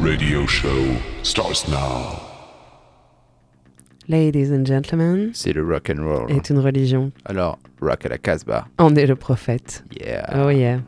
radio show starts now. Ladies and gentlemen, c'est le rock and roll. Est hein. une religion. Alors, rock à la Casbah. On est le prophète. Yeah. Oh yeah.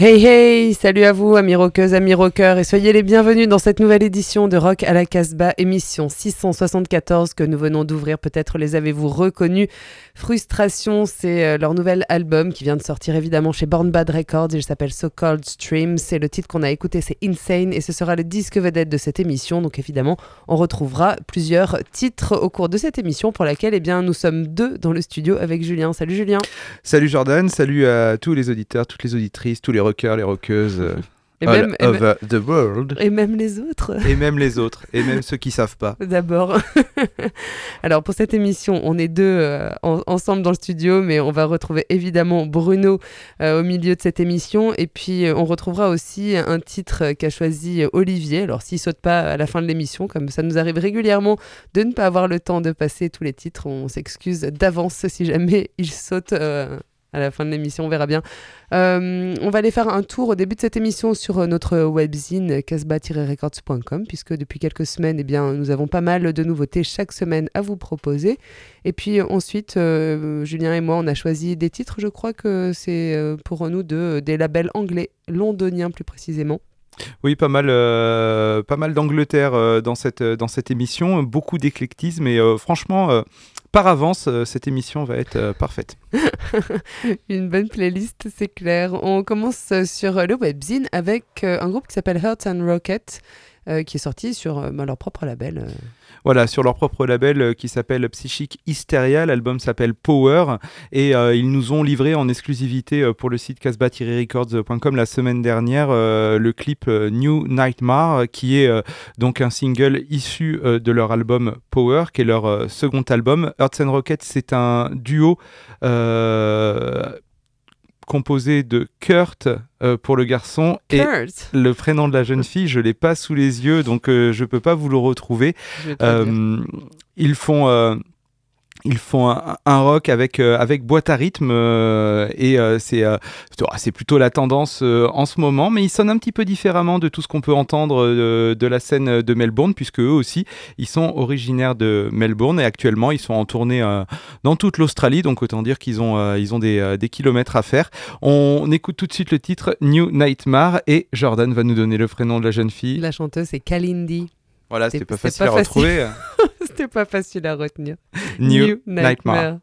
Hey hey, salut à vous amis rockeuses, amis rockeurs et soyez les bienvenus dans cette nouvelle édition de Rock à la Casbah, émission 674 que nous venons d'ouvrir, peut-être les avez-vous reconnus. Frustration, c'est euh, leur nouvel album qui vient de sortir évidemment chez Born Bad Records, il s'appelle So Cold Stream, c'est le titre qu'on a écouté, c'est Insane et ce sera le disque vedette de cette émission, donc évidemment on retrouvera plusieurs titres au cours de cette émission pour laquelle eh bien, nous sommes deux dans le studio avec Julien. Salut Julien. Salut Jordan, salut à tous les auditeurs, toutes les auditrices, tous les rockers, les rockeuses euh, et all même, et, the world. et même les autres Et même les autres, et même ceux qui savent pas. D'abord. Alors pour cette émission, on est deux euh, en- ensemble dans le studio, mais on va retrouver évidemment Bruno euh, au milieu de cette émission. Et puis euh, on retrouvera aussi un titre qu'a choisi Olivier. Alors s'il saute pas à la fin de l'émission, comme ça nous arrive régulièrement de ne pas avoir le temps de passer tous les titres, on s'excuse d'avance si jamais il saute. À la fin de l'émission, on verra bien. Euh, on va aller faire un tour au début de cette émission sur euh, notre webzine casbah-records.com puisque depuis quelques semaines, eh bien, nous avons pas mal de nouveautés chaque semaine à vous proposer. Et puis ensuite, euh, Julien et moi, on a choisi des titres. Je crois que c'est pour nous deux des labels anglais, londoniens plus précisément. Oui, pas mal, mal d'Angleterre dans, cette, dans cette émission, beaucoup d'éclectisme et franchement, par avance, euh, cette émission va être euh, parfaite. Une bonne playlist, c'est clair. On commence euh, sur le webzine avec un groupe qui s'appelle Hearts and Rocket. Euh, qui est sorti sur euh, bah, leur propre label. euh. Voilà, sur leur propre label qui s'appelle Psychic Hysteria, l'album s'appelle Power et ils nous ont livré en exclusivité pour le site casbah-records.com la semaine dernière le clip New Nightmare qui est donc un single issu de leur album Power qui est leur second album. Earth and Rocket c'est un duo composé de Kurt euh, pour le garçon et Kurt, le prénom de la jeune fille, je l'ai pas sous les yeux, donc euh, je peux pas vous le retrouver. Euh, ils font. Ils font un, un rock avec, euh, avec boîte à rythme euh, et euh, c'est euh, c'est- plutôt la tendance en ce moment, mais ils sonnent un petit peu différemment de tout ce qu'on peut entendre de la scène de Melbourne, puisque eux aussi, ils sont originaires de Melbourne et actuellement ils sont en tournée dans toute l'Australie, donc autant dire qu'ils ont, ils ont des, des kilomètres à faire. On écoute tout de suite le titre New Nightmare et Jordan va nous donner le prénom de la jeune fille. La chanteuse, c'est Kalindi. Voilà, C'est- c'était pas facile pas à retrouver. C'était pas facile à retenir. New, Nightmare. All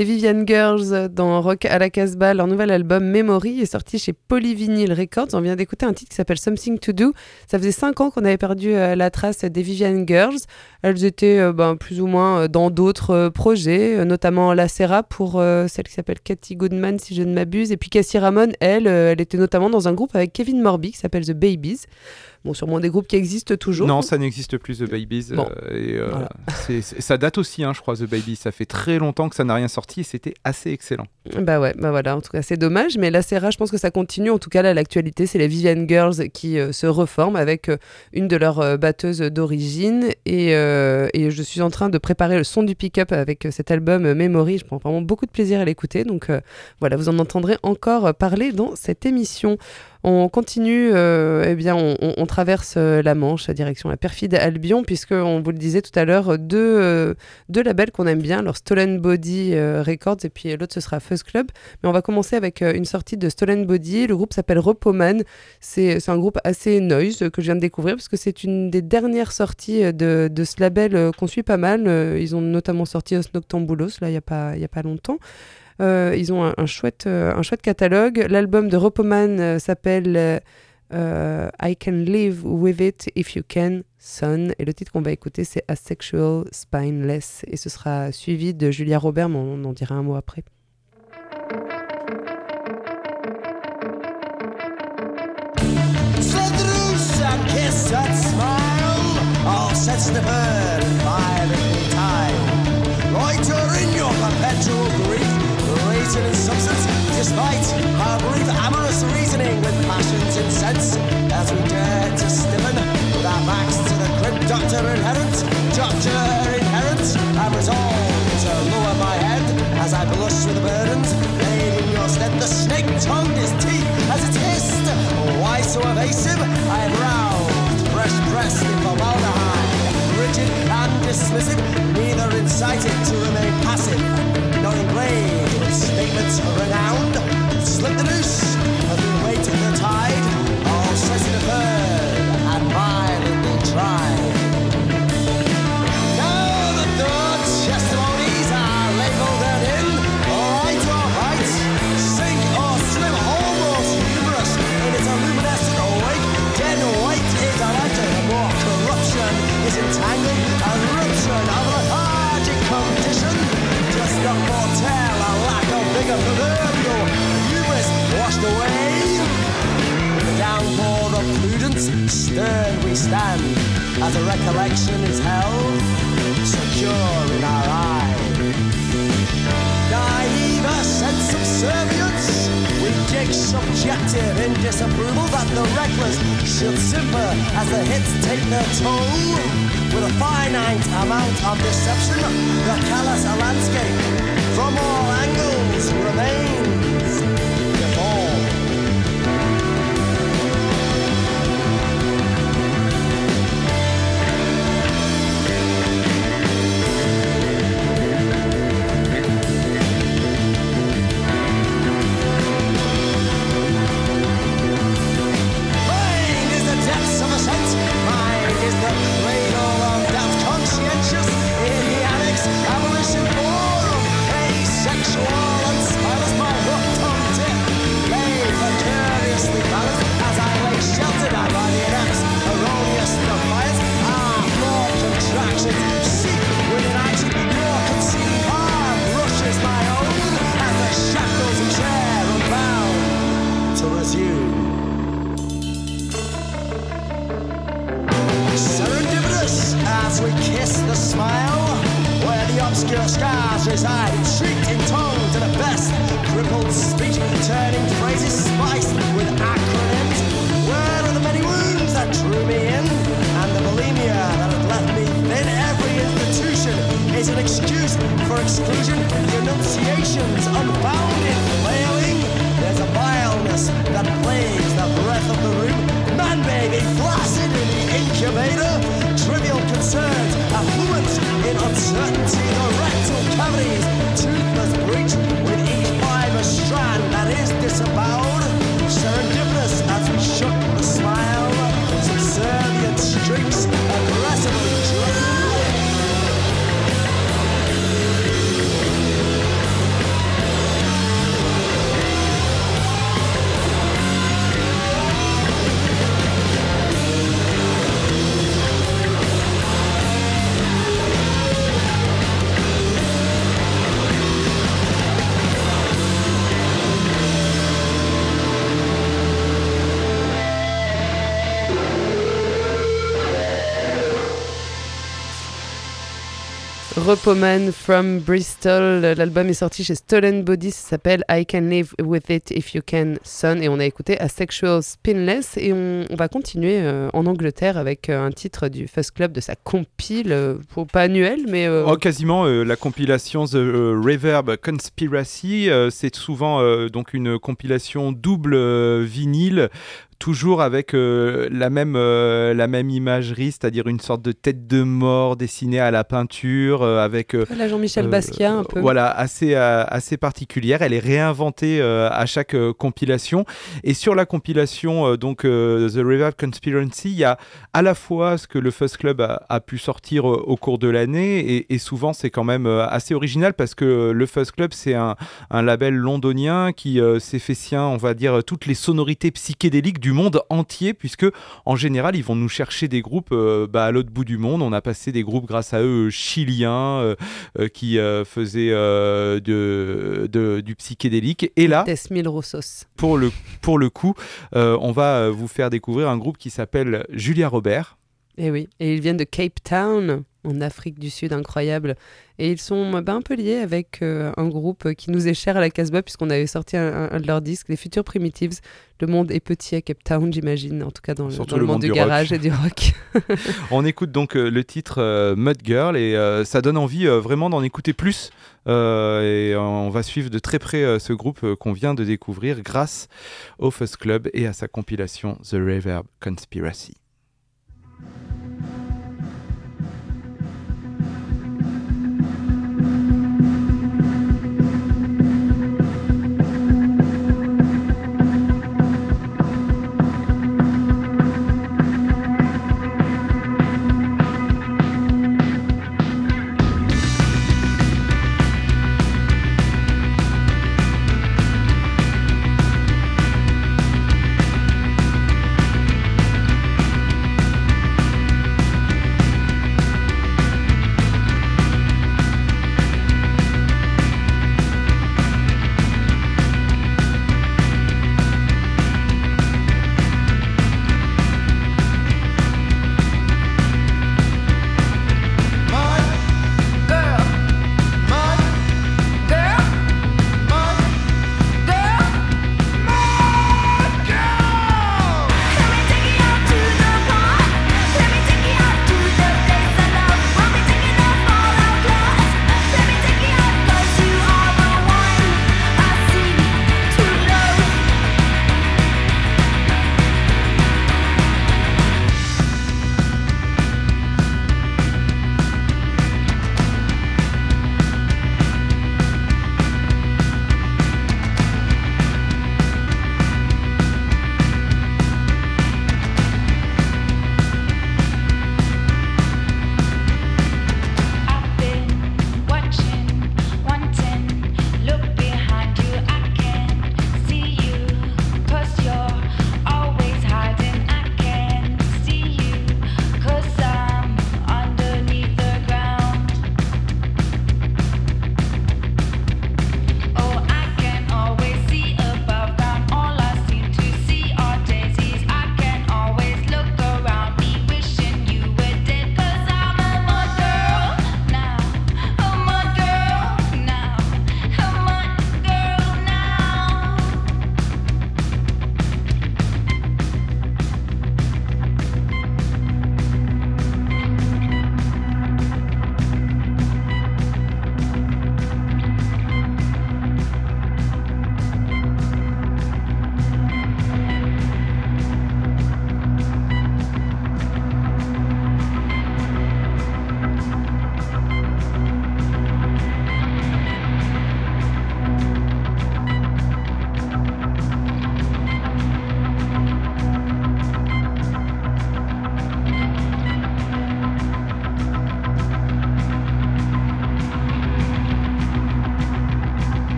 Les Vivian Girls dans Rock à la Casbah, leur nouvel album Memory est sorti chez Polyvinyl Records. On vient d'écouter un titre qui s'appelle Something to Do. Ça faisait cinq ans qu'on avait perdu euh, la trace des Vivian Girls. Elles étaient euh, ben, plus ou moins euh, dans d'autres projets, notamment La Serra pour euh, celle qui s'appelle Cathy Goodman, si je ne m'abuse. Et puis Cassie Ramon, elle, elle était notamment dans un groupe avec Kevin Morby qui s'appelle The Babies. Bon, sûrement des groupes qui existent toujours. Non, ça n'existe plus, The Babies. Bon. euh, et, euh, Voilà. ça date aussi, hein, je crois, The Babies. Ça fait très longtemps que ça n'a rien sorti c'était assez excellent. Bah ouais, bah voilà, en tout cas c'est dommage, mais la Serra, je pense que ça continue. En tout cas là, l'actualité, c'est les Vivian Girls qui euh, se reforment avec euh, une de leurs euh, batteuses d'origine. Et, et je suis en train de préparer le son du pick-up avec cet album Memory. Je prends vraiment beaucoup de plaisir à l'écouter. Donc voilà, vous en entendrez encore parler dans cette émission. On continue, euh, eh bien, on, traverse euh, la Manche, direction la perfide Albion, puisque on vous le disait tout à l'heure, deux, euh, deux labels qu'on aime bien, alors Stolen Body Records et puis l'autre ce sera Fuzz Club. Mais on va commencer avec une sortie de Stolen Body. Le groupe s'appelle Repoman. C'est un groupe assez noise que je viens de découvrir parce que c'est une des dernières sorties de, de ce label qu'on suit pas mal. Ils ont notamment sorti Os Noctambulos là il n'y a, y a pas longtemps. Euh, ils ont un, chouette, euh, un chouette catalogue. L'album de Repoman euh, s'appelle I Can Live With It If You Can, Son. Et le titre qu'on va écouter, c'est Asexual Spineless. Et ce sera suivi de Julia Robert, mais on en dira un mot après. Reason and substance, despite our brief amorous reasoning with passions incensed, as we dare to stiffen with our backs to the grim doctor inherent, doctor inherent, I'm resolved to lower my head as I blush with the burdens laid in your stead. The snake tongued his teeth as it hissed. Why so evasive? I am roused, fresh pressed in formaldehyde, rigid and dismissive, neither incited to remain passive, Statements renowned. Slip the noose. Have been waiting the tide. All stressing the bird. Stern we stand, as a recollection is held, secure in our eye. Naive a sense of subservience, we dig subjective in disapproval that the reckless should simper as the hits take their toll. With a finite amount of deception, the callous landscape from all angles remains Repoman from Bristol. L'album est sorti chez Stolen Body. Ça s'appelle I Can Live With It If You Can Son. Et on a écouté Asexual Spinless. Et on, va continuer euh, en Angleterre avec euh, un titre du Fuzz Club de sa compile. euh, pas annuelle, mais. Oh, quasiment la compilation The Reverb Conspiracy, c'est souvent donc une compilation double vinyle. Toujours avec euh, la, même, euh, la même imagerie, c'est-à-dire une sorte de tête de mort dessinée à la peinture, euh, avec la Jean-Michel Basquiat, un peu. Voilà, assez, assez particulière. Elle est réinventée à chaque compilation. Et sur la compilation, donc The Reverb Conspiracy, il y a à la fois ce que le Fuzz Club a, a pu sortir au cours de l'année, et, et souvent c'est quand même assez original parce que le Fuzz Club, c'est un, un label londonien qui s'est fait sien, on va dire, toutes les sonorités psychédéliques du monde entier, puisque en général, ils vont nous chercher des groupes euh, bah, à l'autre bout du monde. On a passé des groupes grâce à eux euh, chiliens euh, qui faisaient de, de- du psychédélique. Et là, Rossos. pour le, pour le coup, on va vous faire découvrir un groupe qui s'appelle Julia Robert. Et Eh oui, et ils viennent de Cape Town, en Afrique du Sud, incroyable. Et ils sont bah, un peu liés avec euh, un groupe qui nous est cher à la Casbah, puisqu'on avait sorti un, un de leurs disques, les Future Primitives. Le monde est petit à Cape Town, j'imagine, en tout cas dans le, dans monde monde du du garage et du rock. On écoute donc euh, le titre euh, Mud Girl et euh, ça donne envie euh, vraiment d'en écouter plus. Euh, et euh, on va suivre de très près euh, ce groupe euh, qu'on vient de découvrir grâce au Fuzz Club et à sa compilation The Reverb Conspiracy.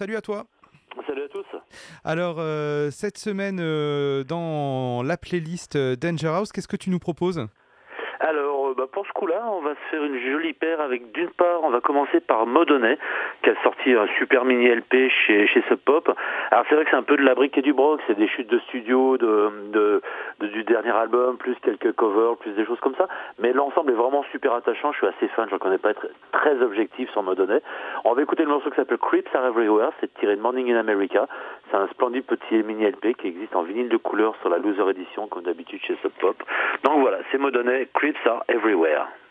Salut à toi. Salut à tous. Alors, euh, cette semaine, euh, dans la playlist euh, Danger House, qu'est-ce que tu nous proposes? Bah, pour ce coup-là, on va se faire une jolie paire avec d'une part, on va commencer par Modonnet, qui a sorti un super mini LP chez, chez Sub Pop. Alors c'est vrai que c'est un peu de la brique et du broc, c'est des chutes de studio du dernier album, plus quelques covers, plus des choses comme ça. Mais l'ensemble est vraiment super attachant, je suis assez fan, je reconnais pas être très objectif sur Modonnet. On va écouter le morceau qui s'appelle Creeps Are Everywhere, c'est tiré de Morning in America. C'est un splendide petit mini LP qui existe en vinyle de couleur sur la Loser Edition, comme d'habitude chez Sub Pop. Donc voilà, c'est Modonnet, Creeps Are Everywhere. You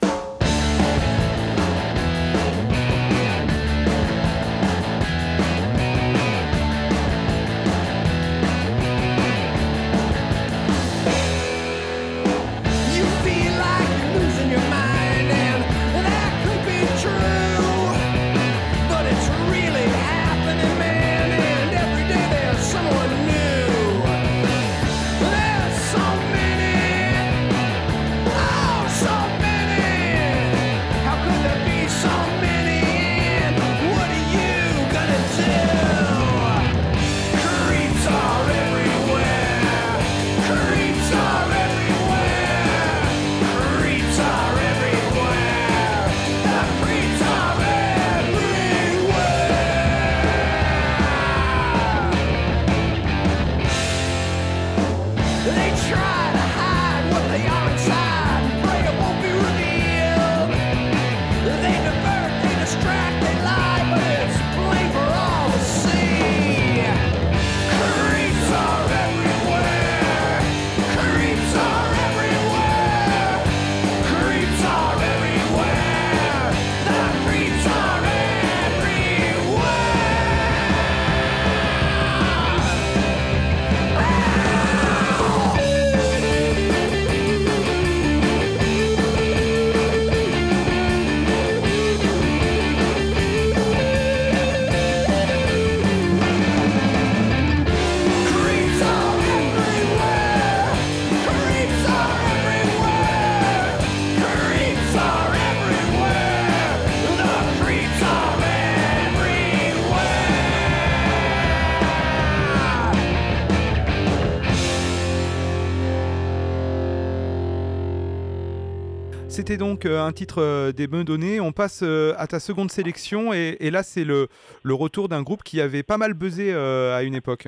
C'était donc euh, un titre euh, des bonnes données. On passe euh, à ta seconde sélection et, là c'est le, retour d'un groupe qui avait pas mal buzzé à une époque.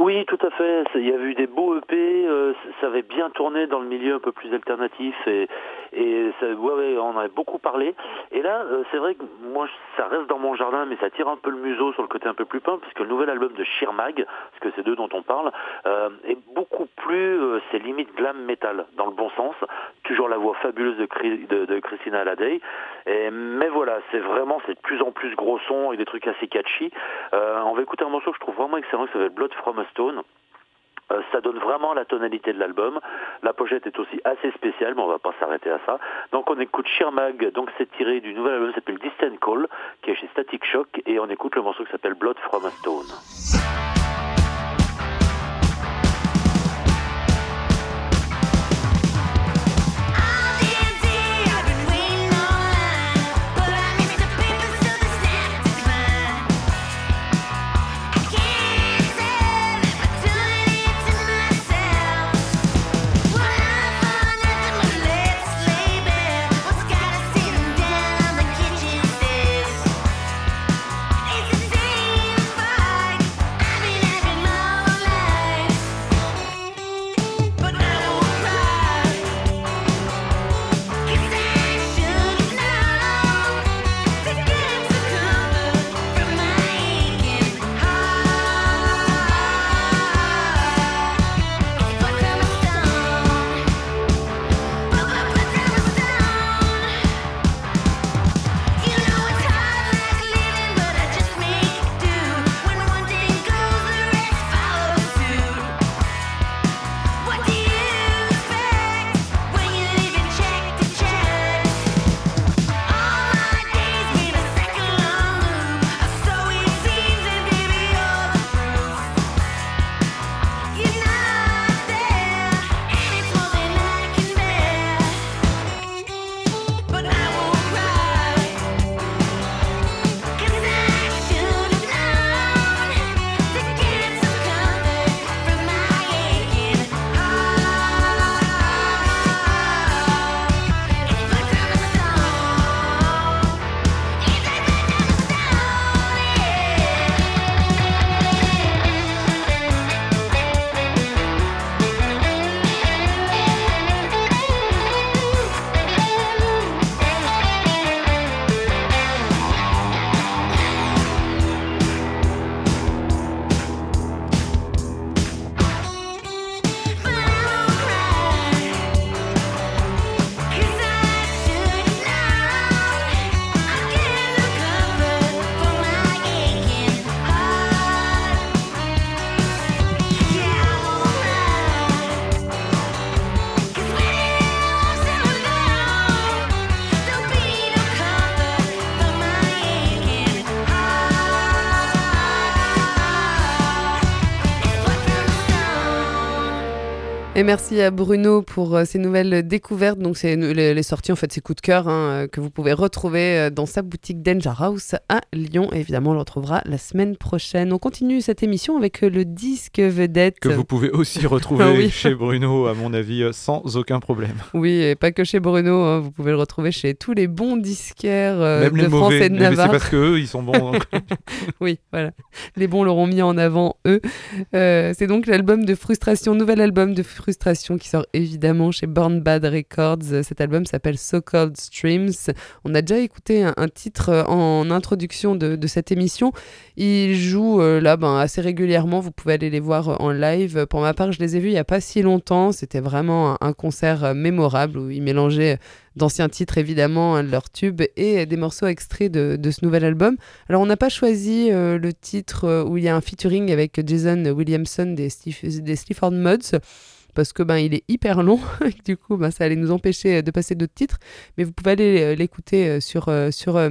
Oui, tout à fait. Il y avait eu des beaux EP, ça avait bien tourné dans le milieu un peu plus alternatif et, et ça, ouais, ouais, on en avait beaucoup parlé. Et là, euh, c'est vrai que moi, ça reste dans mon jardin, mais ça tire un peu le museau sur le côté un peu plus peint, puisque le nouvel album de Sheermag, parce que c'est d'eux dont on parle, euh, est beaucoup plus, euh, c'est limite glam metal, dans le bon sens. Toujours la voix fabuleuse de, Chri- de, Christina Alladey. Et, mais voilà, c'est vraiment, c'est de plus en plus gros son et des trucs assez catchy. Euh, on va écouter un morceau que je trouve vraiment excellent qui s'appelle Blood from a Stone. Euh, ça donne vraiment la tonalité de l'album. La pochette est aussi assez spéciale, mais on va pas s'arrêter à ça. Donc on écoute Sheermag, donc c'est tiré du nouvel album qui s'appelle Distant Call, qui est chez Static Shock, et on écoute le morceau qui s'appelle Blood from a Stone. Merci à Bruno pour euh, ces nouvelles découvertes. Donc, c'est les, les sorties, en fait, ces coups de cœur hein, euh, que vous pouvez retrouver euh, dans sa boutique Danger House à Lyon. Et évidemment, on le retrouvera la semaine prochaine. On continue cette émission avec euh, le disque vedette. Que vous pouvez aussi retrouver Ah oui. chez Bruno, à mon avis, euh, sans aucun problème. Oui, et pas que chez Bruno. hein, vous pouvez le retrouver chez tous les bons disquaires euh, Même de les France mauvais. et de Mais c'est Navarre. parce qu'eux, ils sont bons. donc. Oui, voilà. Les bons l'auront mis en avant, eux. Euh, c'est donc l'album de frustration, nouvel album de frustration qui sort évidemment chez Born Bad Records. Cet album s'appelle So Called Streams. On a déjà écouté un, titre euh, en introduction de, cette émission. Ils jouent euh, là ben, assez régulièrement. Vous pouvez aller les voir euh, en live. Pour ma part, je les ai vus il n'y a pas si longtemps. C'était vraiment un, concert mémorable où ils mélangeaient d'anciens titres évidemment, hein, leurs tubes et des morceaux extraits de, ce nouvel album. Alors on n'a pas choisi le titre où il y a un featuring avec Jason Williamson des, Stif- des Sleaford Muds parce que ben il est hyper long. Et que, du coup ben, ça allait nous empêcher de passer d'autres titres. Mais vous pouvez aller euh, l'écouter euh, sur euh, sur euh,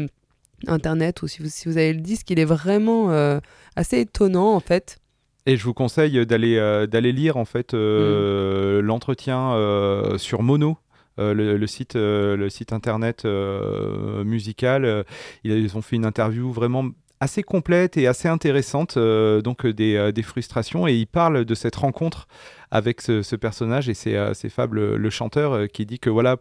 internet ou si vous, si vous avez le disque il est vraiment euh, assez étonnant en fait. Et je vous conseille d'aller euh, d'aller lire en fait euh, l'entretien euh, sur Mono. euh, le, le site, euh, le site internet euh, musical, Euh, ils ont fait une interview vraiment assez complète et assez intéressante, euh, donc euh, des, euh, des frustrations, et ils parlent de cette rencontre avec ce, ce personnage, et c'est euh, c'est Fab, le, le chanteur, euh, qui dit que voilà,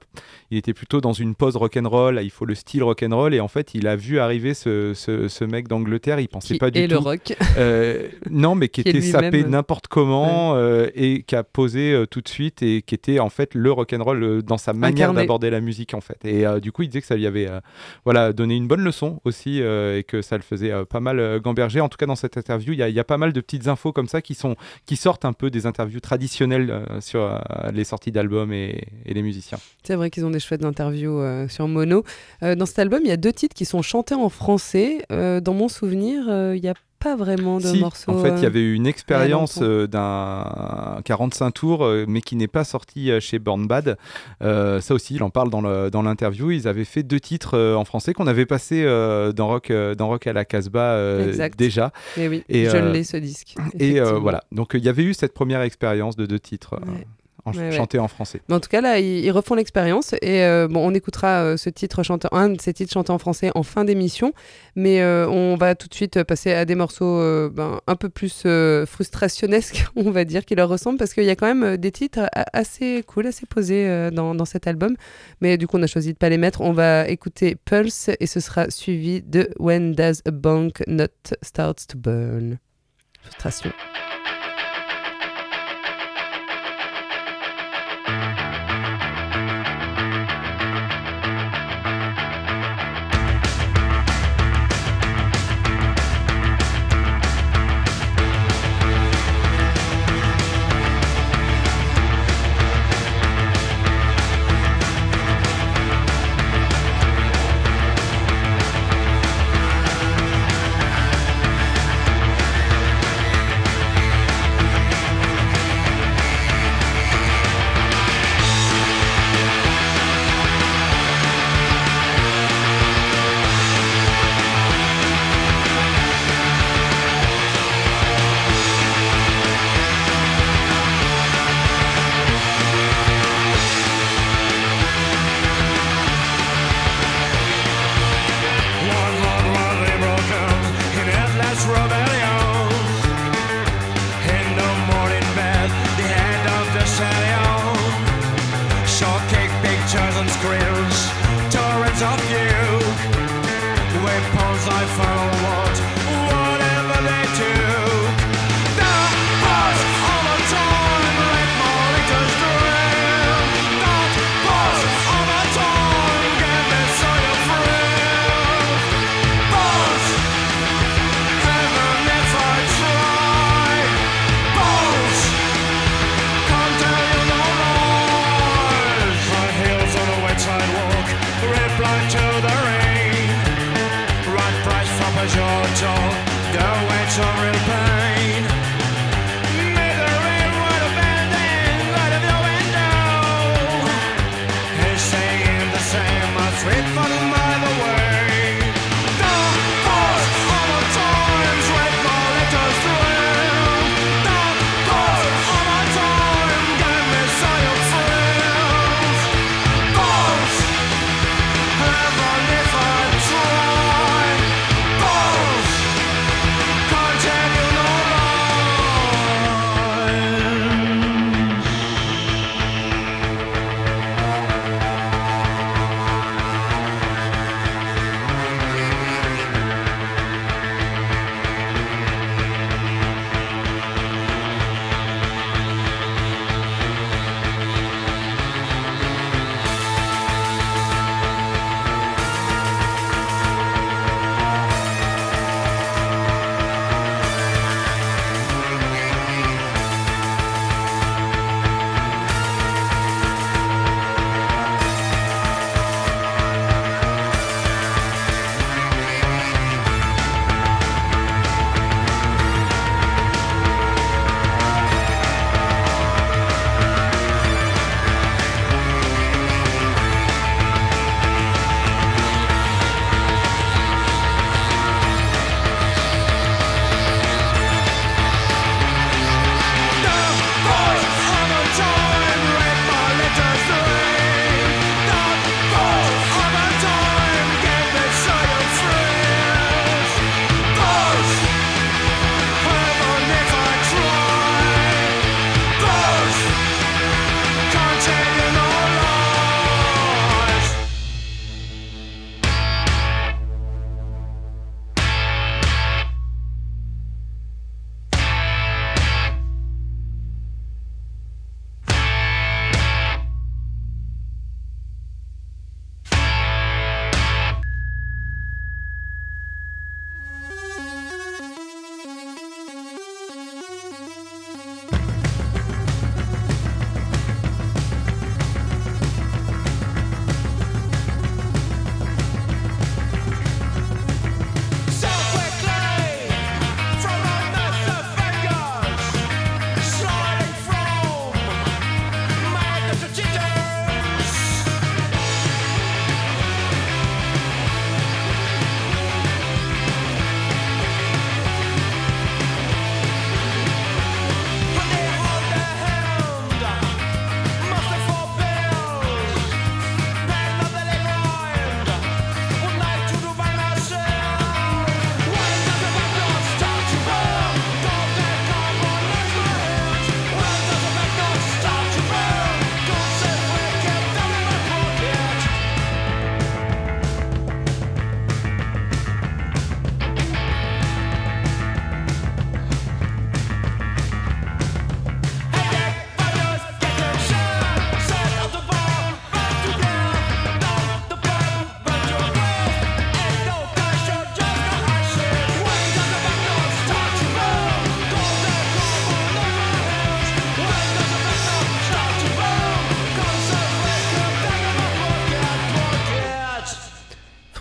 il était plutôt dans une pause rock'n'roll, il faut le style rock'n'roll, et en fait, il a vu arriver ce, ce, ce mec d'Angleterre, il pensait qui pas du tout. le rock Euh, non, mais qui, était sapé n'importe comment euh, et qui a posé euh, tout de suite et qui était en fait le rock'n'roll dans sa manière Incarné. d'aborder la musique en fait. Et du coup, il disait que ça lui avait voilà donné une bonne leçon aussi et que ça le faisait pas mal gamberger. En tout cas, dans cette interview, il y, a- il y a pas mal de petites infos comme ça qui sont qui sortent un peu des interviews traditionnelles euh, sur euh, les sorties d'albums et, les musiciens. C'est vrai qu'ils ont des chouettes interviews euh, sur Mono. Dans cet album, il y a deux titres qui sont chantés en français. Dans mon souvenir, il n'y a pas vraiment de Si, morceaux. en fait, il y euh, avait eu une expérience euh, d'un 45 tours, euh, mais qui n'est pas sorti chez Born Bad. Ça aussi, il en parle dans l'interview. Ils avaient fait deux titres en français qu'on avait passé dans, Rock, dans Rock à la Casbah déjà. Oui, Et, je euh, l'ai ce disque. Et voilà. Donc, il y avait eu cette première expérience de deux titres Ouais. En- Ouais, ouais. chantés en français. Mais en tout cas, là, ils, ils refont l'expérience. Et euh, bon, on écoutera euh, ce titre chanté, un de ces titres chantés en français en fin d'émission. Mais euh, on va tout de suite passer à des morceaux ben, un peu plus frustrationnesques, on va dire, qui leur ressemblent. Parce qu'il y a quand même des titres assez cool, assez posés dans, dans cet album. Mais du coup, on a choisi de pas les mettre. On va écouter Pulse et ce sera suivi de When Does a Bank Not Start to Burn? Frustration.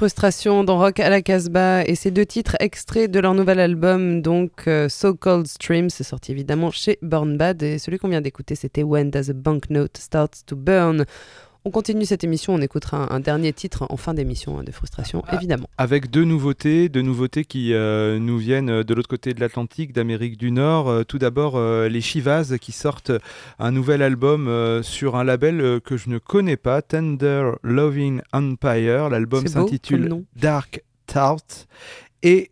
Dans Rock à la Casbah et ces deux titres extraits de leur nouvel album, donc euh, So Cold Stream, c'est sorti évidemment chez Burn Bad et celui qu'on vient d'écouter c'était When Does a Banknote Starts to Burn? On continue cette émission, on écoutera un, un dernier titre en fin d'émission hein, de Frustration, Ah. évidemment. Avec deux nouveautés, deux nouveautés qui euh, nous viennent de l'autre côté de l'Atlantique, d'Amérique du Nord. Euh, tout d'abord, euh, les Chivas qui sortent un nouvel album euh, sur un label euh, que je ne connais pas, Tender Loving Empire. L'album s'intitule. Dark Tart. Et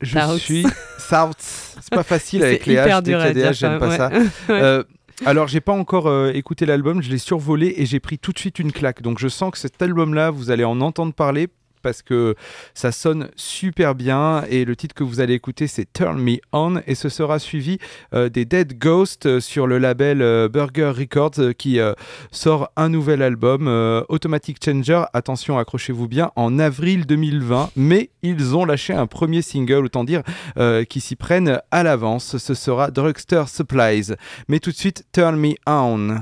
je suis. Tart. C'est pas facile avec les H, à DKDH, dire, j'aime pas ça. Euh, alors, j'ai pas encore euh, écouté l'album, je l'ai survolé et j'ai pris tout de suite une claque. Donc, je sens que cet album-là, vous allez en entendre parler parce que ça sonne super bien. Et le titre que vous allez écouter c'est Turn Me On. Et ce sera suivi euh, des Dead Ghost euh, sur le label euh, Burger Records qui sort un nouvel album Automatic Changer. Attention accrochez-vous bien en avril 2020 mais ils ont lâché un premier single autant dire qui s'y prennent à l'avance. Ce sera Drugstore Supplies. Mais tout de suite Turn Me On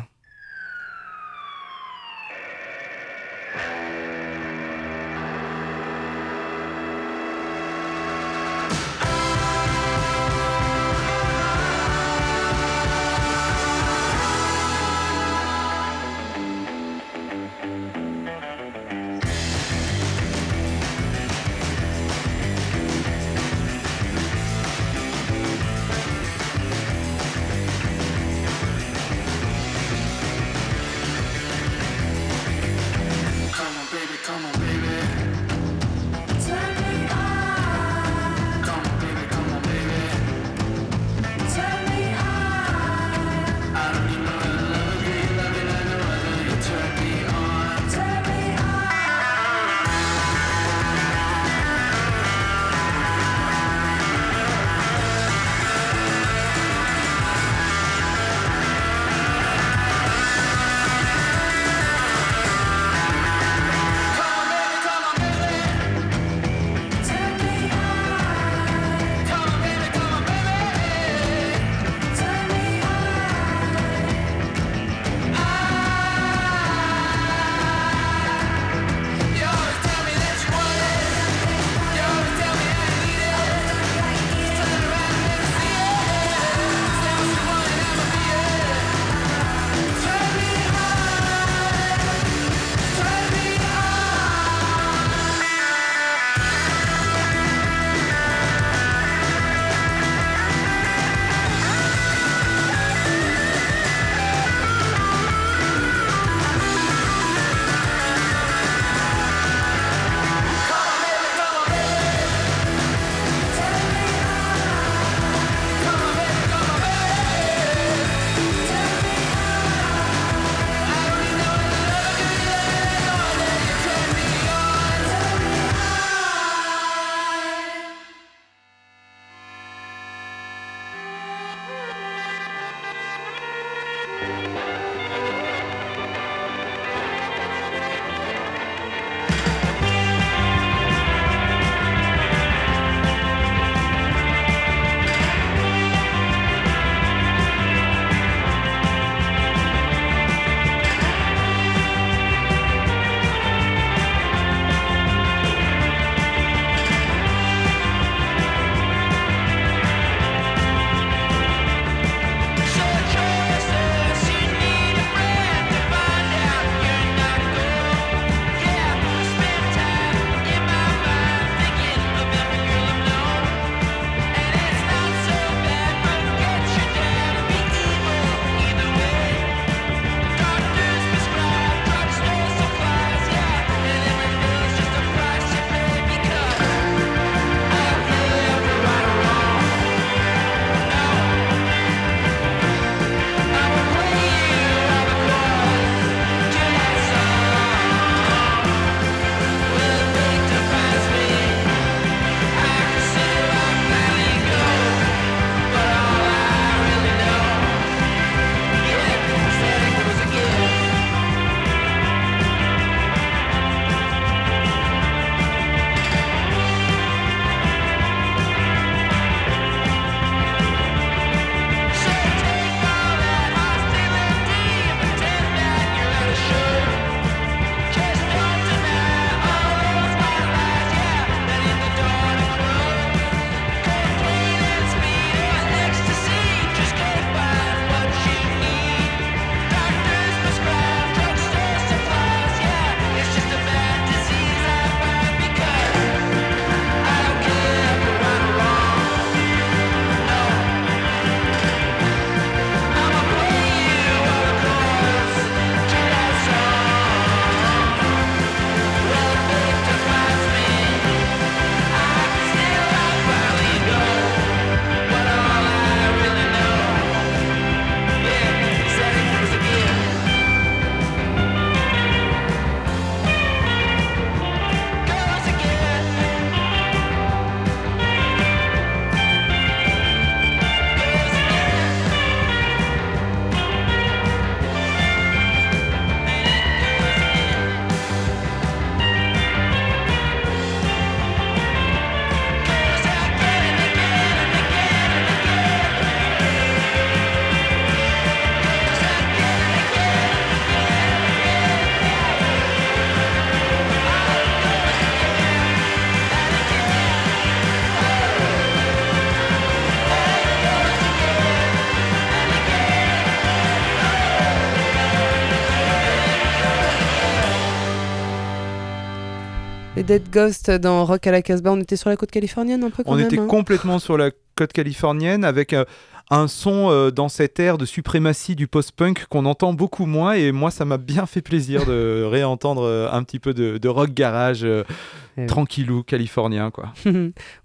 Dead Ghosts dans Rock à la Casbah, on était sur la côte californienne un peu quand On même. était hein. complètement sur la côte californienne avec euh, un son euh, dans cette ère de suprématie du post-punk qu'on entend beaucoup moins et moi ça m'a bien fait plaisir de réentendre euh, un petit peu de, de rock garage Eh tranquillou californien quoi.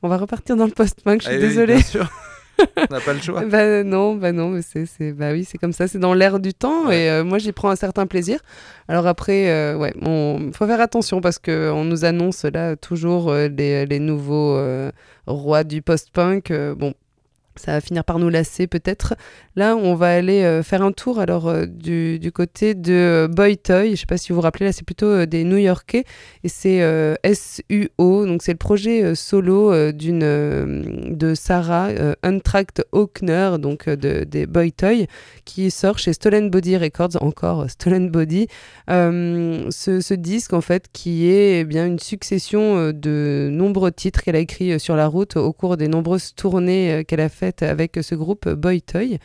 on va repartir dans le post-punk, je suis Eh oui, désolée. On n'a pas le choix. Bah non, bah non, mais c'est, c'est, bah oui, c'est comme ça, c'est dans l'air du temps Ouais. et euh, moi j'y prends un certain plaisir. Alors après, euh, ouais, on faut faire attention parce que on nous annonce là toujours euh, les, les nouveaux euh, rois du post-punk. bon, ça va finir par nous lasser peut-être. Là, on va aller euh, faire un tour alors euh, du, côté de euh, Boy Toy. Je sais pas si vous vous rappelez, là c'est plutôt des New-Yorkais et c'est SUO. Donc c'est le projet solo d'une de Sarah Untracked Hawkner, donc de, des Boy Toy, qui sort chez Stolen Body Records, encore Stolen Body. Ce, disque en fait qui est eh bien une succession de nombreux titres qu'elle a écrits sur la route au cours des nombreuses tournées qu'elle a avec ce groupe Boy Toy.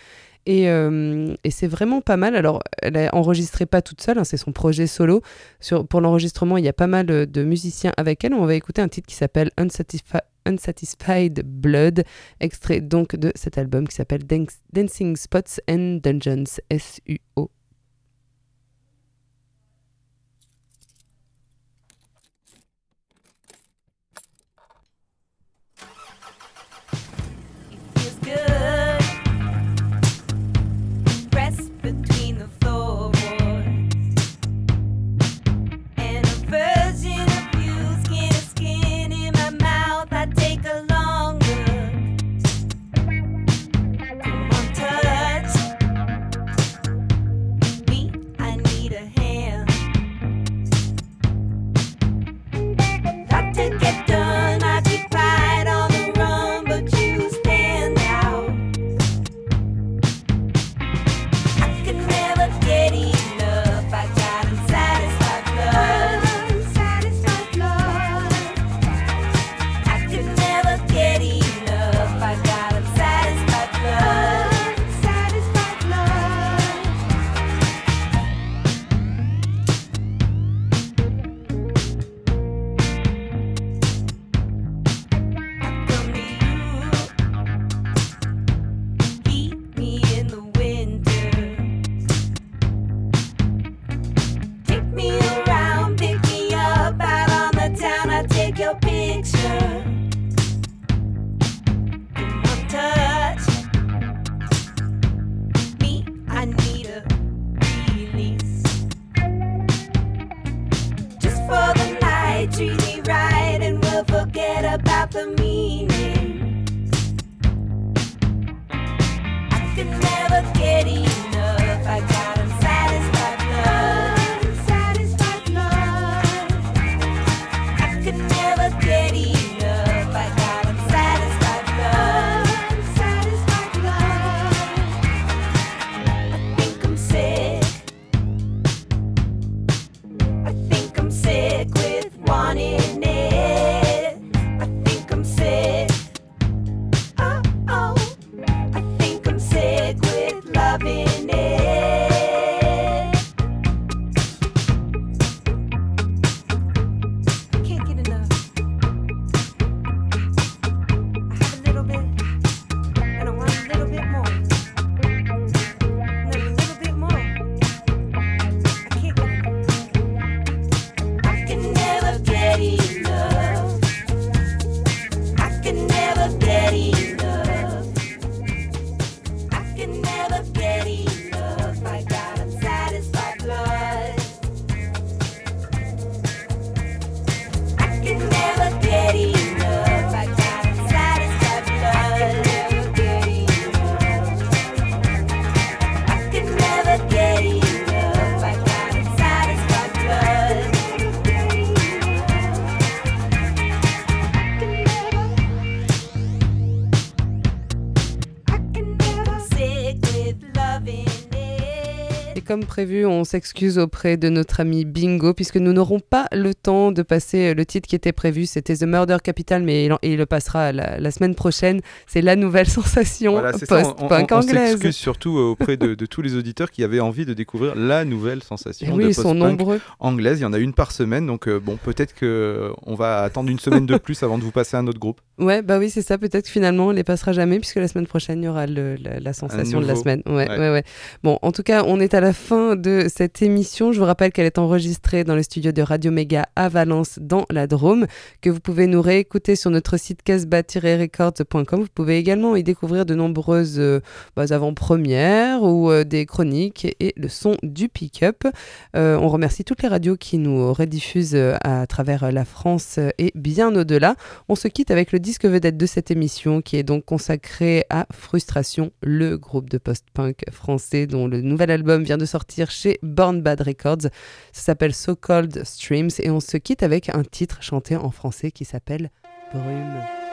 Et, euh, et c'est vraiment pas mal. Alors, elle a enregistré pas toute seule, hein, c'est son projet solo. Sur, pour l'enregistrement, il y a pas mal de musiciens avec elle. On va écouter un titre qui s'appelle Unsatisfi- Unsatisfied Blood, extrait donc de cet album qui s'appelle Dan- Dancing Spots and Dungeons, S-U-O. loving. Prévu, on s'excuse auprès de notre ami Bingo, puisque nous n'aurons pas le temps de passer le titre qui était prévu. C'était The Murder Capital, mais il, le passera la, la semaine prochaine. C'est la nouvelle sensation Voilà, on- on, post-punk on anglaise. s'excuse surtout euh, auprès de, de tous les auditeurs qui avaient envie de découvrir la nouvelle sensation oui, de ils sont post-punk nombreux. anglaise. Il y en a une par semaine, donc euh, bon, peut-être que euh, on va attendre une semaine de plus avant de vous passer un autre groupe. Ouais, bah oui, c'est ça. Peut-être que finalement, on les passera jamais, puisque la semaine prochaine, il y aura le- la, la sensation de la semaine. Ouais, Ouais. ouais, ouais. Bon, en tout cas, on est à la fin de cette émission. Je vous rappelle qu'elle est enregistrée dans le studio de Radio Méga à Valence, dans la Drôme, que vous pouvez nous réécouter sur notre site casbah-records.com. Vous pouvez également y découvrir de nombreuses euh, bah, avant-premières ou euh, des chroniques et le son du pick-up. Euh, on remercie toutes les radios qui nous rediffusent euh, à travers la France et bien au-delà. On se quitte avec le disque vedette de cette émission qui est donc consacré à Frustration, le groupe de post-punk français dont le nouvel album vient de sortir chez Born Bad Records. Ça s'appelle So Cold Streams et on se quitte avec un titre chanté en français qui s'appelle Brume.